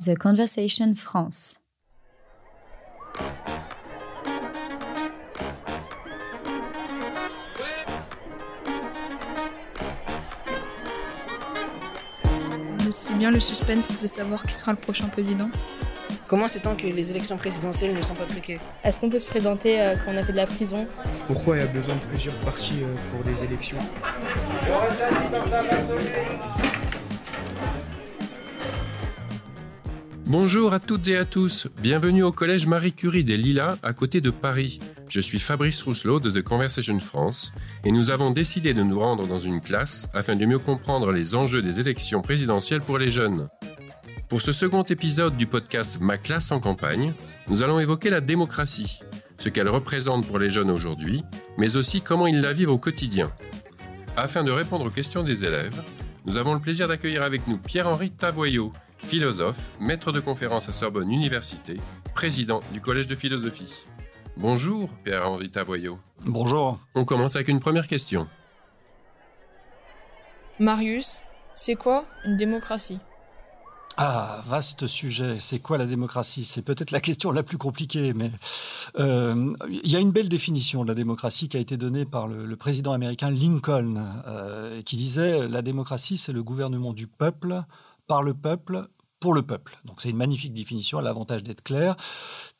The Conversation France. C'est bien le suspense de savoir qui sera le prochain président. Comment sait-on que les élections présidentielles ne sont pas truquées? Est-ce qu'on peut se présenter euh, quand on a fait de la prison? Pourquoi il y a besoin de plusieurs partis euh, pour des élections? Bonjour à toutes et à tous, bienvenue au collège Marie Curie des Lilas à côté de Paris. Je suis Fabrice Rousselot de The Conversation France et nous avons décidé de nous rendre dans une classe afin de mieux comprendre les enjeux des élections présidentielles pour les jeunes. Pour ce second épisode du podcast Ma classe en campagne, nous allons évoquer la démocratie, ce qu'elle représente pour les jeunes aujourd'hui, mais aussi comment ils la vivent au quotidien. Afin de répondre aux questions des élèves, nous avons le plaisir d'accueillir avec nous Pierre-Henri Tavoyot, philosophe, maître de conférence à Sorbonne Université, président du Collège de philosophie. Bonjour Pierre-Henri Tavoyot. Bonjour. On commence avec une première question. Marius, c'est quoi une démocratie? Ah, vaste sujet. C'est quoi la démocratie? C'est peut-être la question la plus compliquée, mais euh, il y a une belle définition de la démocratie qui a été donnée par le, président américain Lincoln, euh, qui disait la démocratie, c'est le gouvernement du peuple par le peuple pour le peuple. Donc c'est une magnifique définition, a l'avantage d'être claire,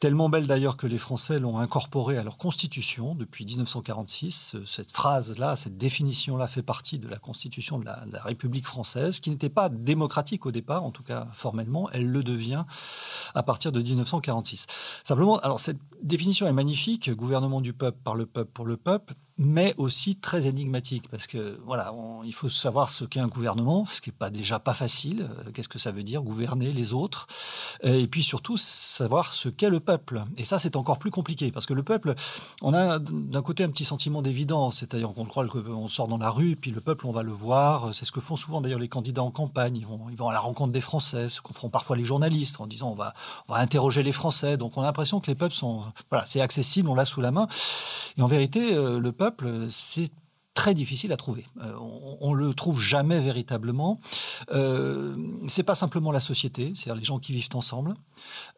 tellement belle d'ailleurs que les Français l'ont incorporée à leur constitution depuis 1946. Cette phrase-là, cette définition-là fait partie de la constitution de la, République française, qui n'était pas démocratique au départ, en tout cas formellement, elle le devient à partir de 1946. Simplement, alors cette définition est magnifique, gouvernement du peuple par le peuple pour le peuple, mais aussi très énigmatique parce que voilà, il faut savoir ce qu'est un gouvernement, ce qui n'est pas déjà pas facile. Euh, qu'est-ce que ça veut dire gouverner les autres euh, Et puis surtout savoir ce qu'est le peuple. Et ça, c'est encore plus compliqué parce que le peuple, on a d'un côté un petit sentiment d'évidence, c'est-à-dire qu'on croit qu'on sort dans la rue, puis le peuple, on va le voir. C'est ce que font souvent d'ailleurs les candidats en campagne. Ils vont, ils vont à la rencontre des Français, ce qu'on font parfois les journalistes en disant on va, on va interroger les Français. Donc on a l'impression que les peuples sont, voilà, c'est accessible, on l'a sous la main. Et en vérité, euh, le peuple c'est très difficile à trouver. Euh, on, ne le trouve jamais véritablement. Euh, c'est pas simplement la société, c'est-à-dire les gens qui vivent ensemble.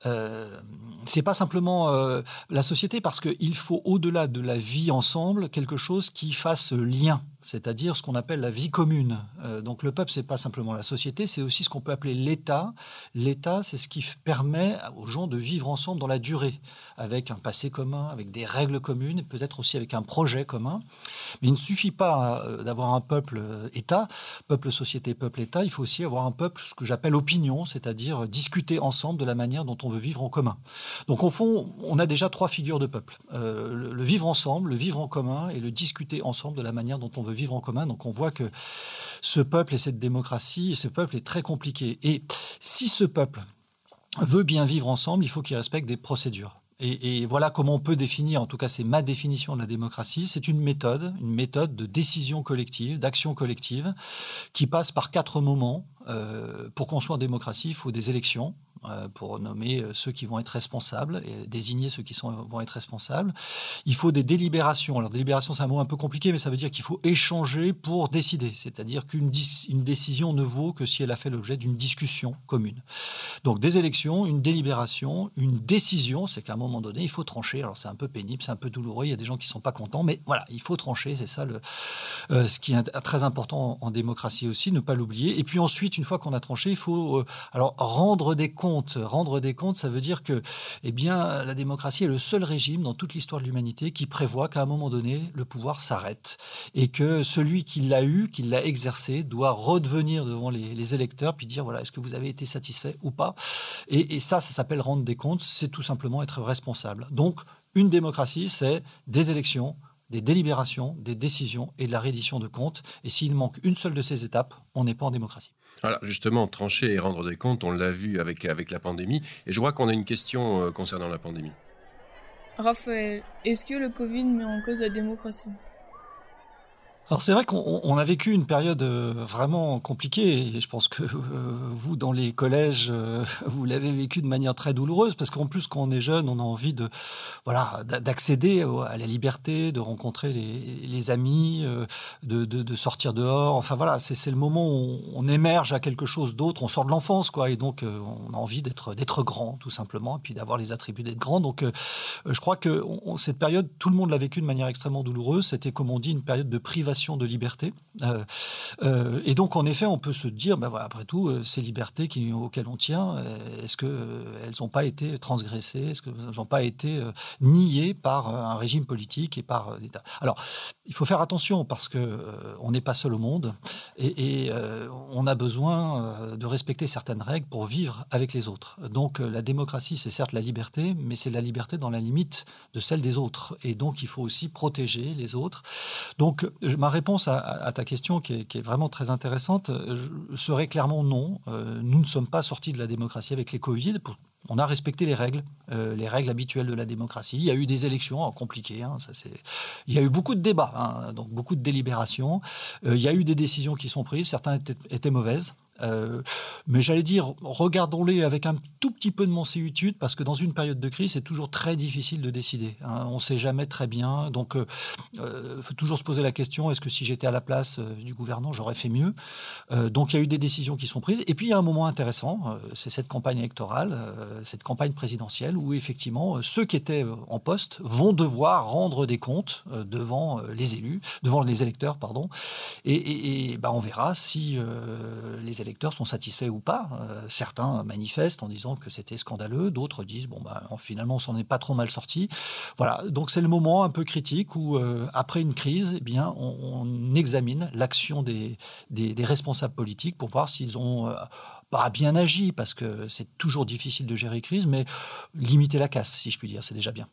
Euh, c'est pas simplement la société parce qu'il faut au-delà de la vie ensemble quelque chose qui fasse lien c'est-à-dire ce qu'on appelle la vie commune. Euh, donc le peuple, c'est pas simplement la société, c'est aussi ce qu'on peut appeler l'État. L'État, c'est ce qui permet aux gens de vivre ensemble dans la durée, avec un passé commun, avec des règles communes, peut-être aussi avec un projet commun. Mais il ne suffit pas d'avoir un peuple État, peuple société, peuple État. Il faut aussi avoir un peuple, ce que j'appelle opinion, c'est-à-dire discuter ensemble de la manière dont on veut vivre en commun. Donc au fond, on a déjà trois figures de peuple. Euh, le, vivre ensemble, le vivre en commun et le discuter ensemble de la manière dont on veut vivre en commun. Donc on voit que ce peuple et cette démocratie, ce peuple est très compliqué. Et si ce peuple veut bien vivre ensemble, il faut qu'il respecte des procédures. Et, voilà comment on peut définir, en tout cas c'est ma définition de la démocratie, c'est une méthode, une méthode de décision collective, d'action collective, qui passe par quatre moments. Euh, pour qu'on soit en démocratie, il faut des élections, pour nommer euh, ceux qui vont être responsables et désigner ceux qui sont, vont être responsables. Il faut des délibérations. Alors, délibération, c'est un mot un peu compliqué, mais ça veut dire qu'il faut échanger pour décider. C'est-à-dire qu'une une décision ne vaut que si elle a fait l'objet d'une discussion commune. Donc, des élections, une délibération, une décision, c'est qu'à un moment donné, il faut trancher. Alors, c'est un peu pénible, c'est un peu douloureux, il y a des gens qui ne sont pas contents, mais voilà, il faut trancher, c'est ça le, euh, ce qui est très important en, démocratie aussi, ne pas l'oublier. Et puis ensuite, une fois qu'on a tranché, il faut alors rendre des comptes Rendre des comptes, ça veut dire que eh bien, la démocratie est le seul régime dans toute l'histoire de l'humanité qui prévoit qu'à un moment donné, le pouvoir s'arrête et que celui qui l'a eu, qui l'a exercé, doit redevenir devant les, électeurs puis dire voilà, est-ce que vous avez été satisfait ou pas? Et, et ça, ça s'appelle rendre des comptes, c'est tout simplement être responsable. Donc, une démocratie, c'est des élections, des délibérations, des décisions et de la reddition de comptes. Et s'il manque une seule de ces étapes, on n'est pas en démocratie. Alors justement, trancher et rendre des comptes, on l'a vu avec, avec la pandémie. Et je vois qu'on a une question euh, concernant la pandémie. Raphaël, est-ce que le Covid met en cause la démocratie? Alors c'est vrai qu'on a vécu une période euh, vraiment compliquée et je pense que euh, vous dans les collèges euh, vous l'avez vécu de manière très douloureuse parce qu'en plus quand on est jeune on a envie de voilà d'accéder à la liberté de rencontrer les, amis de, de, sortir dehors. Enfin voilà c'est le moment où on émerge à quelque chose d'autre. On sort de l'enfance quoi et donc on a envie d'être d'être grand tout simplement et puis d'avoir les attributs d'être grand. Donc je crois que cette période tout le monde l'a vécu de manière extrêmement douloureuse. C'était comme on dit une période de privation de liberté. Euh, euh, et donc, en effet, on peut se dire, ben voilà, après tout, euh, ces libertés auxquelles on tient, est-ce qu'elles n'ont pas été transgressées? Est-ce qu'elles n'ont pas été niées par un régime politique et par l'État? Alors, il faut faire attention parce que on n'est pas seul au monde et, on a besoin de respecter certaines règles pour vivre avec les autres. Donc, la démocratie, c'est certes la liberté, mais c'est la liberté dans la limite de celle des autres. Et donc, il faut aussi protéger les autres. Donc, ma réponse à, ta question, qui est, vraiment très intéressante, serait clairement non. Euh, nous ne sommes pas sortis de la démocratie avec les Covid. On a respecté les règles, euh, les règles habituelles de la démocratie. Il y a eu des élections hein, compliquées. Hein, il y a eu beaucoup de débats, hein, donc beaucoup de délibérations. Euh, il y a eu des décisions qui sont prises. Certaines étaient mauvaises. Euh, mais j'allais dire, regardons-les avec un tout petit peu de mansuétude, parce que dans une période de crise, c'est toujours très difficile de décider. Hein. On ne sait jamais très bien. Donc, il euh, euh, faut toujours se poser la question est-ce que si j'étais à la place du gouvernant, j'aurais fait mieux? Donc, il y a eu des décisions qui sont prises. Et puis, il y a un moment intéressant c'est cette campagne électorale, cette campagne présidentielle, où effectivement, ceux qui étaient en poste vont devoir rendre des comptes devant les élus, devant les électeurs, pardon. Et, bah, on verra si les électeurs sont satisfaits ou pas. Euh, certains manifestent en disant que c'était scandaleux, d'autres disent bon ben finalement on s'en est pas trop mal sorti. Voilà, donc c'est le moment un peu critique où euh, après une crise, eh bien on, examine l'action des, des, responsables politiques pour voir s'ils ont euh, pas bien agi parce que c'est toujours difficile de gérer crise, mais limiter la casse, si je puis dire, c'est déjà bien.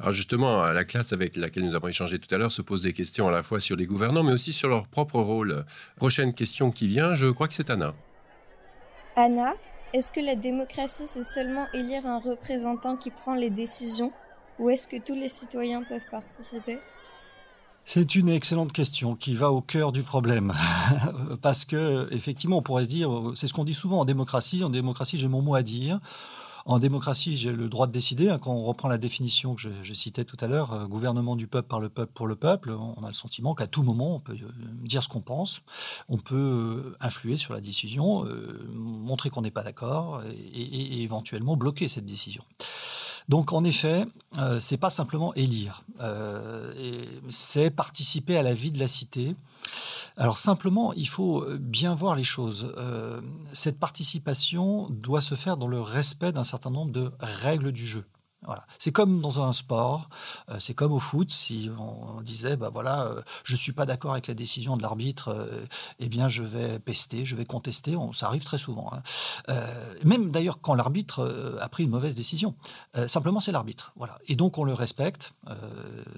Alors justement, la classe avec laquelle nous avons échangé tout à l'heure se pose des questions à la fois sur les gouvernants, mais aussi sur leur propre rôle. Prochaine question qui vient, je crois que c'est Anna. Anna, est-ce que la démocratie, c'est seulement élire un représentant qui prend les décisions, ou est-ce que tous les citoyens peuvent participer? C'est une excellente question qui va au cœur du problème. Parce que, effectivement, on pourrait se dire, c'est ce qu'on dit souvent en démocratie. En démocratie, j'ai mon mot à dire. En démocratie, j'ai le droit de décider. Hein, quand on reprend la définition que je, citais tout à l'heure, euh, gouvernement du peuple par le peuple pour le peuple, on a le sentiment qu'à tout moment, on peut euh, dire ce qu'on pense, on peut euh, influer sur la décision, montrer qu'on n'est pas d'accord et, éventuellement bloquer cette décision. Donc en effet, euh, c'est pas simplement élire, c'est participer à la vie de la cité. Alors simplement, il faut bien voir les choses. Euh, cette participation doit se faire dans le respect d'un certain nombre de règles du jeu. C'est comme dans un sport, euh, c'est comme au foot, si on, disait, bah voilà, euh, je ne suis pas d'accord avec la décision de l'arbitre, euh, eh bien je vais pester, je vais contester, ça arrive très souvent. Hein. même d'ailleurs quand l'arbitre a pris une mauvaise décision. simplement c'est l'arbitre. Voilà. Et donc on le respecte,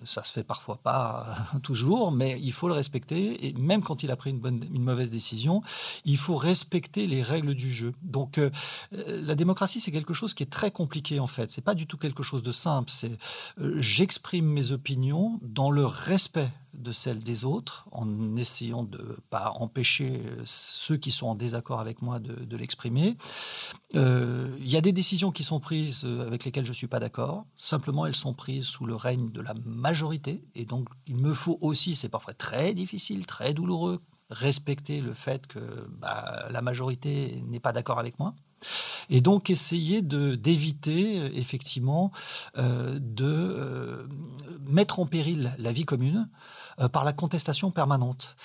ça se fait parfois pas toujours, mais il faut le respecter, et même quand il a pris une, bonne, une mauvaise décision, il faut respecter les règles du jeu. Donc la démocratie c'est quelque chose qui est très compliqué en fait, c'est pas du tout quelque chose de simple. C'est euh, j'exprime mes opinions dans le respect de celles des autres, en essayant de pas empêcher euh, ceux qui sont en désaccord avec moi de, l'exprimer. Euh, il y a des décisions qui sont prises avec lesquelles je suis pas d'accord. Simplement, elles sont prises sous le règne de la majorité, et donc il me faut aussi, c'est parfois très difficile, très douloureux, respecter le fait que bah, la majorité n'est pas d'accord avec moi. Et donc essayer d'éviter euh, effectivement euh, de euh, mettre en péril la vie commune par la contestation permanente,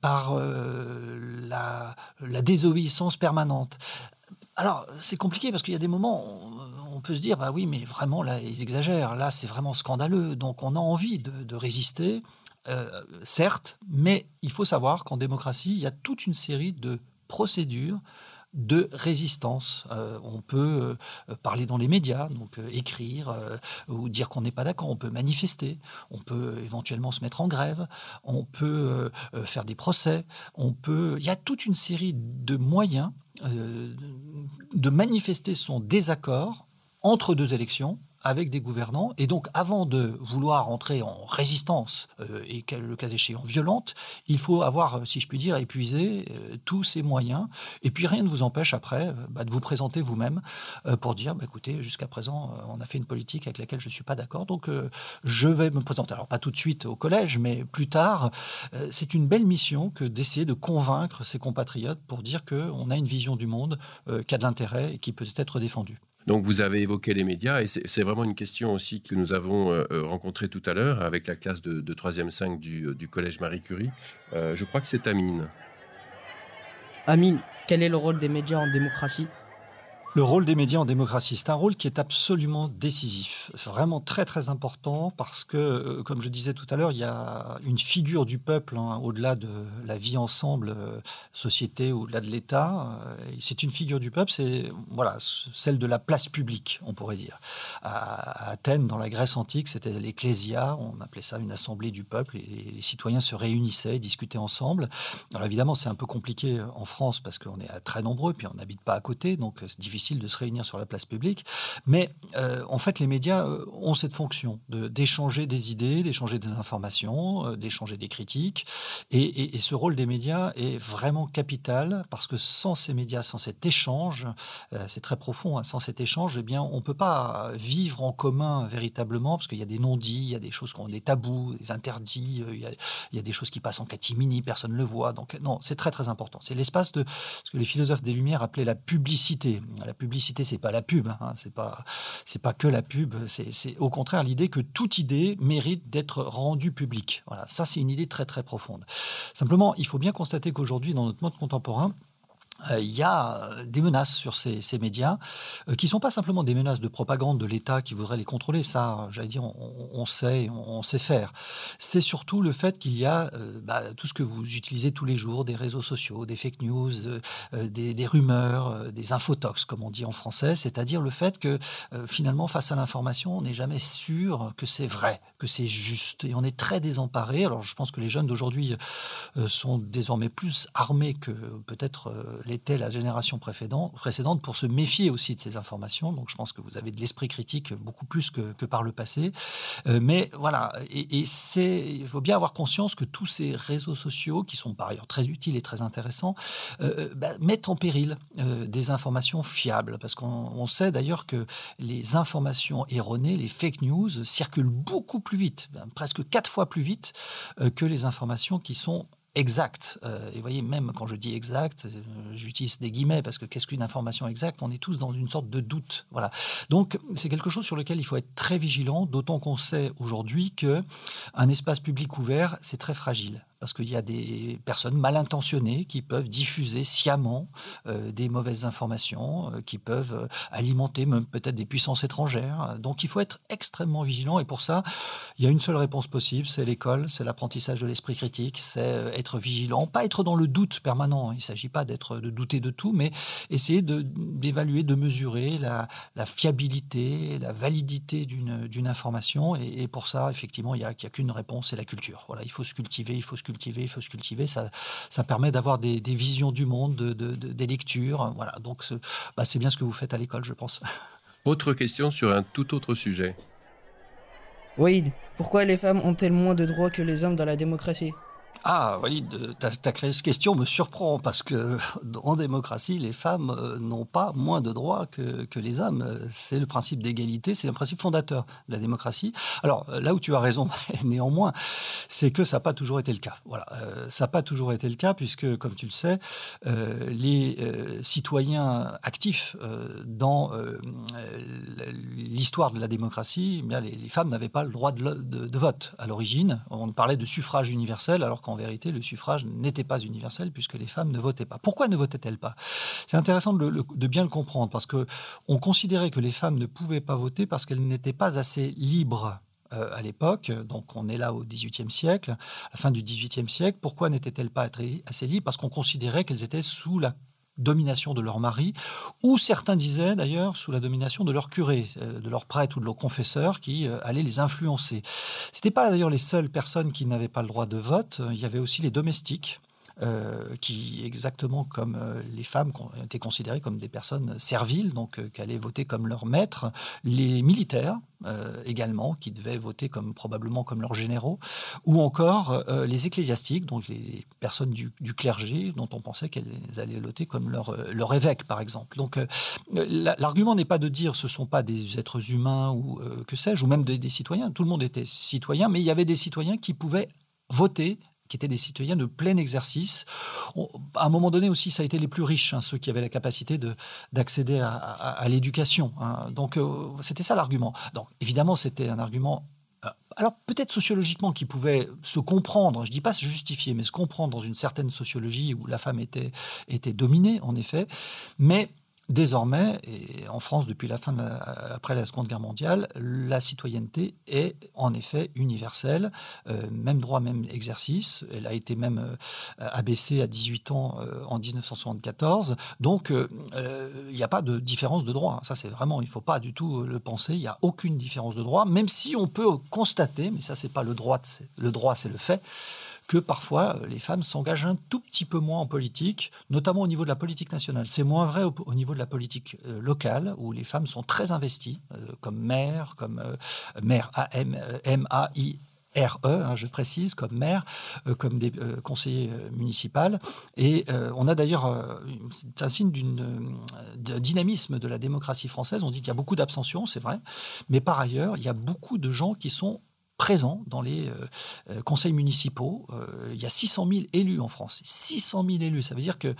par la, désobéissance permanente. Alors, c'est compliqué parce qu'il y a des moments, on, on, peut se dire, bah oui, mais vraiment, là, ils exagèrent, là, c'est vraiment scandaleux. Donc, on a envie de, résister, certes, mais il faut savoir qu'en démocratie, il y a toute une série de procédures de résistance. Euh, on peut euh, parler dans les médias, donc euh, écrire ou dire qu'on n'est pas d'accord. On peut manifester, on peut éventuellement se mettre en grève, on peut faire des procès, on peut. Il y a toute une série de moyens de manifester son désaccord entre deux élections avec des gouvernants. Et donc, avant de vouloir entrer en résistance et le cas échéant violente, il faut avoir, si je puis dire, épuisé tous ces moyens. Et puis, rien ne vous empêche après bah, de vous présenter vous-même pour dire, bah, écoutez, jusqu'à présent, on a fait une politique avec laquelle je ne suis pas d'accord, donc je vais me présenter. Alors, pas tout de suite au collège, mais plus tard. c'est une belle mission que d'essayer de convaincre ses compatriotes pour dire qu'on a une vision du monde qui a de l'intérêt et qui peut être défendue. Donc vous avez évoqué les médias et c'est vraiment une question aussi que nous avons euh, euh, rencontrée tout à l'heure avec la classe de, 3e 5 du, du, collège Marie Curie. Euh, je crois que c'est Amine. Amine, quel est le rôle des médias en démocratie? Le rôle des médias en démocratie, c'est un rôle qui est absolument décisif. Vraiment très très important parce que, euh, comme je disais tout à l'heure, il y a une figure du peuple hein, au-delà de la vie ensemble, euh, société, au-delà de l'État. Euh, c'est une figure du peuple, c'est voilà celle de la place publique, on pourrait dire. À, Athènes, dans la Grèce antique, c'était l'ecclésia, on appelait ça une assemblée du peuple, et les citoyens se réunissaient, discutaient ensemble. Alors évidemment, c'est un peu compliqué en France parce qu'on est très nombreux, puis on n'habite pas à côté, donc c'est difficile de se réunir sur la place publique. Mais euh, en fait, les médias euh, ont cette fonction d'échanger des idées, d'échanger des informations, euh, d'échanger des critiques. Et, ce rôle des médias est vraiment capital parce que sans ces médias, sans cet échange, c'est très profond, hein, sans cet échange, eh bien, on ne peut pas vivre en commun véritablement parce qu'il y a des non-dits, il y a des choses qui ont des tabous, des interdits, il y, a, il y a des choses qui passent en catimini, personne ne le voit. Donc non, c'est très très important. C'est l'espace de ce que les philosophes des Lumières appelaient la publicité. La la publicité, c'est pas la pub, hein, c'est pas que la pub. C'est au contraire l'idée que toute idée mérite d'être rendue publique. Voilà, ça c'est une idée très très profonde. Simplement, il faut bien constater qu'aujourd'hui, dans notre monde contemporain, euh, il y a euh, des menaces sur ces, médias euh, qui ne sont pas simplement des menaces de propagande de l'État qui voudrait les contrôler. Ça, j'allais dire, on, sait, on, sait faire. C'est surtout le fait qu'il y a bah, tout ce que vous utilisez tous les jours, des réseaux sociaux, des fake news, des, rumeurs, des infotox, comme on dit en français. C'est-à-dire le fait que finalement, face à l'information, on n'est jamais sûr que c'est vrai, que c'est juste. Et on est très désemparé. Alors, je pense que les jeunes d'aujourd'hui sont désormais plus armés que peut-être l'était la génération précédente pour se méfier aussi de ces informations. Donc je pense que vous avez de l'esprit critique beaucoup plus que, par le passé. Euh, mais voilà, et, il faut bien avoir conscience que tous ces réseaux sociaux, qui sont par ailleurs très utiles et très intéressants, euh, euh, bah, mettent en péril des informations fiables. Parce qu'on sait d'ailleurs que les informations erronées, les fake news, circulent beaucoup plus vite, ben, presque quatre fois plus vite que les informations qui sont exact. Euh, et vous voyez, même quand je dis exact, euh, j'utilise des guillemets parce que qu'est-ce qu'une information exacte? On est tous dans une sorte de doute. Voilà. Donc, c'est quelque chose sur lequel il faut être très vigilant, d'autant qu'on sait aujourd'hui que un espace public ouvert, c'est très fragile parce qu'il y a des personnes mal intentionnées qui peuvent diffuser sciemment euh, des mauvaises informations, euh, qui peuvent euh, alimenter même peut-être des puissances étrangères. Donc il faut être extrêmement vigilant et pour ça, il y a une seule réponse possible, c'est l'école, c'est l'apprentissage de l'esprit critique, c'est être vigilant, pas être dans le doute permanent. Il ne s'agit pas d'être de douter de tout, mais essayer d'évaluer, de, mesurer la, fiabilité, la validité d'une information. Et, pour ça, effectivement, il n'y a, a qu'une réponse, c'est la culture. Voilà, il faut se cultiver, il faut se cultiver cultiver, il faut se cultiver. Ça, ça permet d'avoir des, visions du monde, de, des lectures. Voilà, donc bah, c'est bien ce que vous faites à l'école, je pense. Autre question sur un tout autre sujet. Wade, pourquoi les femmes ont-elles moins de droits que les hommes dans la démocratie? Ah, oui, ta, ta question me surprend parce que en démocratie, les femmes euh, n'ont pas moins de droits que, que les hommes. C'est le principe d'égalité, c'est un principe fondateur de la démocratie. Alors là où tu as raison, néanmoins, c'est que ça n'a pas toujours été le cas. Voilà, euh, ça n'a pas toujours été le cas puisque, comme tu le sais, euh, les citoyens actifs dans l'histoire de la démocratie, eh bien, les, femmes n'avaient pas le droit de, de, de vote à l'origine. On parlait de suffrage universel alors qu'en en vérité, le suffrage n'était pas universel puisque les femmes ne votaient pas. Pourquoi ne votaient-elles pas? C'est intéressant de, bien le comprendre parce que on considérait que les femmes ne pouvaient pas voter parce qu'elles n'étaient pas assez libres euh, à l'époque, donc on est là au XVIIIe siècle, à la fin du XVIIIe siècle. Pourquoi n'étaient-elles pas assez libres? Parce qu'on considérait qu'elles étaient sous la domination de leur mari, ou certains disaient d'ailleurs sous la domination de leur curé, euh, de leur prêtre ou de leur confesseur qui euh, allaient les influencer. Ce n'étaient pas d'ailleurs les seules personnes qui n'avaient pas le droit de vote, il y avait aussi les domestiques euh, qui, exactement comme euh, les femmes, étaient considérées comme des personnes serviles, donc euh, qui allaient voter comme leur maître, les militaires également, qui devaient voter comme probablement comme leurs généraux, ou encore les ecclésiastiques, donc les personnes du, clergé, dont on pensait qu'elles allaient voter comme leur, leur évêque, par exemple. Donc l'argument n'est pas de dire ce ne sont pas des êtres humains ou que sais-je, ou même des citoyens. Tout le monde était citoyen, mais il y avait des citoyens qui pouvaient voter qui étaient des citoyens de plein exercice. à un moment donné aussi, ça a été les plus riches, hein, ceux qui avaient la capacité d'accéder à, l'éducation. Hein. Donc, euh, c'était ça l'argument. Donc, évidemment, c'était un argument euh, alors peut-être sociologiquement qui pouvait se comprendre, je ne dis pas se justifier, mais se comprendre dans une certaine sociologie où la femme était, était dominée, en effet, mais Désormais, et en France depuis la fin de après la Seconde Guerre mondiale, la citoyenneté est en effet universelle, euh, même droit, même exercice. Elle a été même euh, abaissée à 18 ans euh, en 1974. Donc, il n'y a pas de différence de droit. Ça, c'est vraiment, il ne faut pas du tout le penser. Il n'y a aucune différence de droit, même si on peut constater, mais ça, c'est pas le droit, le droit, c'est le fait que parfois euh, les femmes s'engagent un tout petit peu moins en politique, notamment au niveau de la politique nationale. C'est moins vrai au, niveau de la politique euh, locale, où les femmes sont très investies, euh, comme maire, comme maire A-M-A-I. RE, hein, je précise, comme maire, comme des conseillers municipaux. Et on a d'ailleurs, c'est un signe d'un dynamisme de la démocratie française. On dit qu'il y a beaucoup d'abstention, c'est vrai, mais par ailleurs, il y a beaucoup de gens qui sont présent dans les euh, euh, conseils municipaux. Euh, il y a 600 000 élus en France. 600 000 élus, ça veut dire que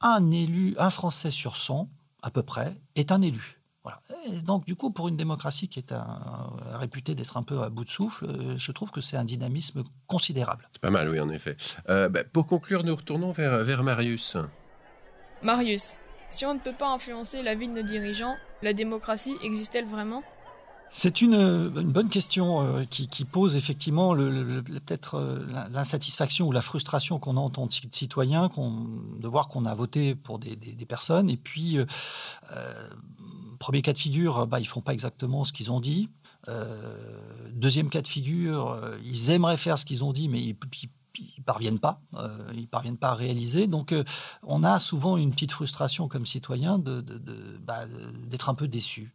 un élu, un Français sur 100, à peu près, est un élu. Voilà. donc, du coup, pour une démocratie qui est un, réputée d'être un peu à bout de souffle, je trouve que c'est un dynamisme considérable. C'est pas mal, oui, en effet. Bah, pour conclure, nous retournons vers, vers Marius. Marius, si on ne peut pas influencer la vie de nos dirigeants, la démocratie existe-t-elle vraiment? C'est une, bonne question euh, qui, pose effectivement peut-être euh, l'insatisfaction ou la frustration qu'on a en tant que citoyen de voir qu'on a voté pour des, personnes et puis euh, premier cas de figure, bah, ils font pas exactement ce qu'ils ont dit. deuxième cas de figure, ils aimeraient faire ce qu'ils ont dit, mais ils, ils parviennent pas, ils parviennent pas à réaliser. Donc, on a souvent une petite frustration comme citoyen bah, d'être un peu déçu.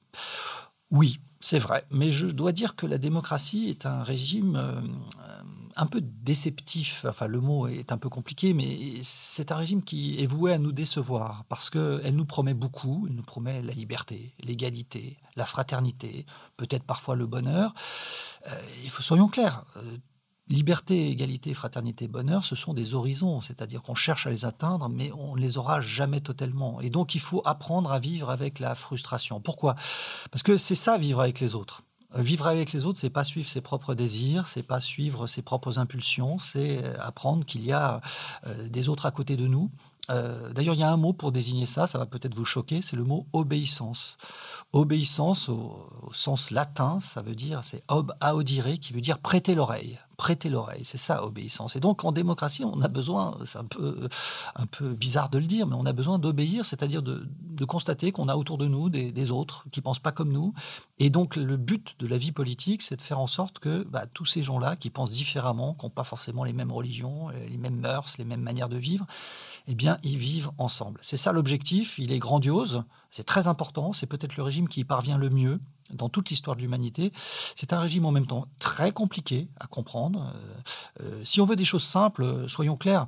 Oui, c'est vrai, mais je dois dire que la démocratie est un régime euh, un peu déceptif. Enfin, le mot est un peu compliqué, mais c'est un régime qui est voué à nous décevoir parce qu'elle nous promet beaucoup. Elle nous promet la liberté, l'égalité, la fraternité, peut-être parfois le bonheur. Euh, il faut soyons clairs. Euh, Liberté, égalité, fraternité, bonheur, ce sont des horizons, c'est-à-dire qu'on cherche à les atteindre, mais on ne les aura jamais totalement. Et donc il faut apprendre à vivre avec la frustration. Pourquoi? Parce que c'est ça, vivre avec les autres. Vivre avec les autres, c'est pas suivre ses propres désirs, c'est pas suivre ses propres impulsions, c'est apprendre qu'il y a euh, des autres à côté de nous. Euh, d'ailleurs, il y a un mot pour désigner ça, ça va peut-être vous choquer, c'est le mot obéissance. Obéissance au, sens latin, ça veut dire, c'est ob audire, qui veut dire prêter l'oreille prêter l'oreille. C'est ça, obéissance. Et donc, en démocratie, on a besoin, c'est un peu, un peu bizarre de le dire, mais on a besoin d'obéir, c'est-à-dire de, constater qu'on a autour de nous des, autres qui pensent pas comme nous. Et donc, le but de la vie politique, c'est de faire en sorte que bah, tous ces gens-là qui pensent différemment, qui n'ont pas forcément les mêmes religions, les mêmes mœurs, les mêmes manières de vivre, eh bien, ils vivent ensemble. C'est ça l'objectif. Il est grandiose. C'est très important. C'est peut-être le régime qui y parvient le mieux dans toute l'histoire de l'humanité. C'est un régime en même temps très compliqué à comprendre. Euh, euh, si on veut des choses simples, euh, soyons clairs,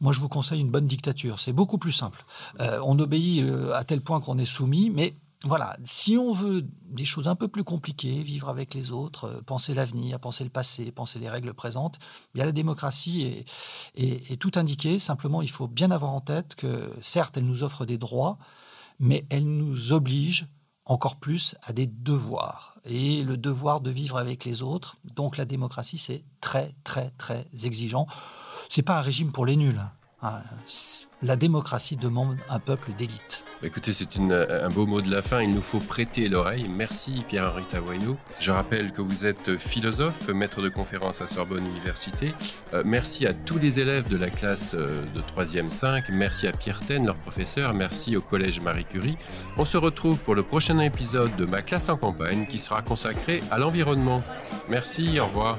moi je vous conseille une bonne dictature. C'est beaucoup plus simple. on obéit à tel point qu'on est soumis, mais voilà, si on veut des choses un peu plus compliquées, vivre avec les autres, penser l'avenir, penser le passé, penser les règles présentes, bien la démocratie est tout indiquée. Simplement, il faut bien avoir en tête que certes, elle nous offre des droits, mais elle nous oblige encore plus à des devoirs. Et le devoir de vivre avec les autres, donc la démocratie, c'est très, très, très exigeant. C'est pas un régime pour les nuls. La démocratie demande un peuple d'élite. Écoutez, c'est un beau mot de la fin. Il nous faut prêter l'oreille. Merci Pierre-Henri Tavoyou. Je rappelle que vous êtes philosophe, maître de conférence à Sorbonne Université. Euh, merci à tous les élèves de la classe euh, de 3e 5. Merci à Pierre Ten, leur professeur. Merci au Collège Marie Curie. On se retrouve pour le prochain épisode de Ma classe en campagne qui sera consacré à l'environnement. Merci, au revoir.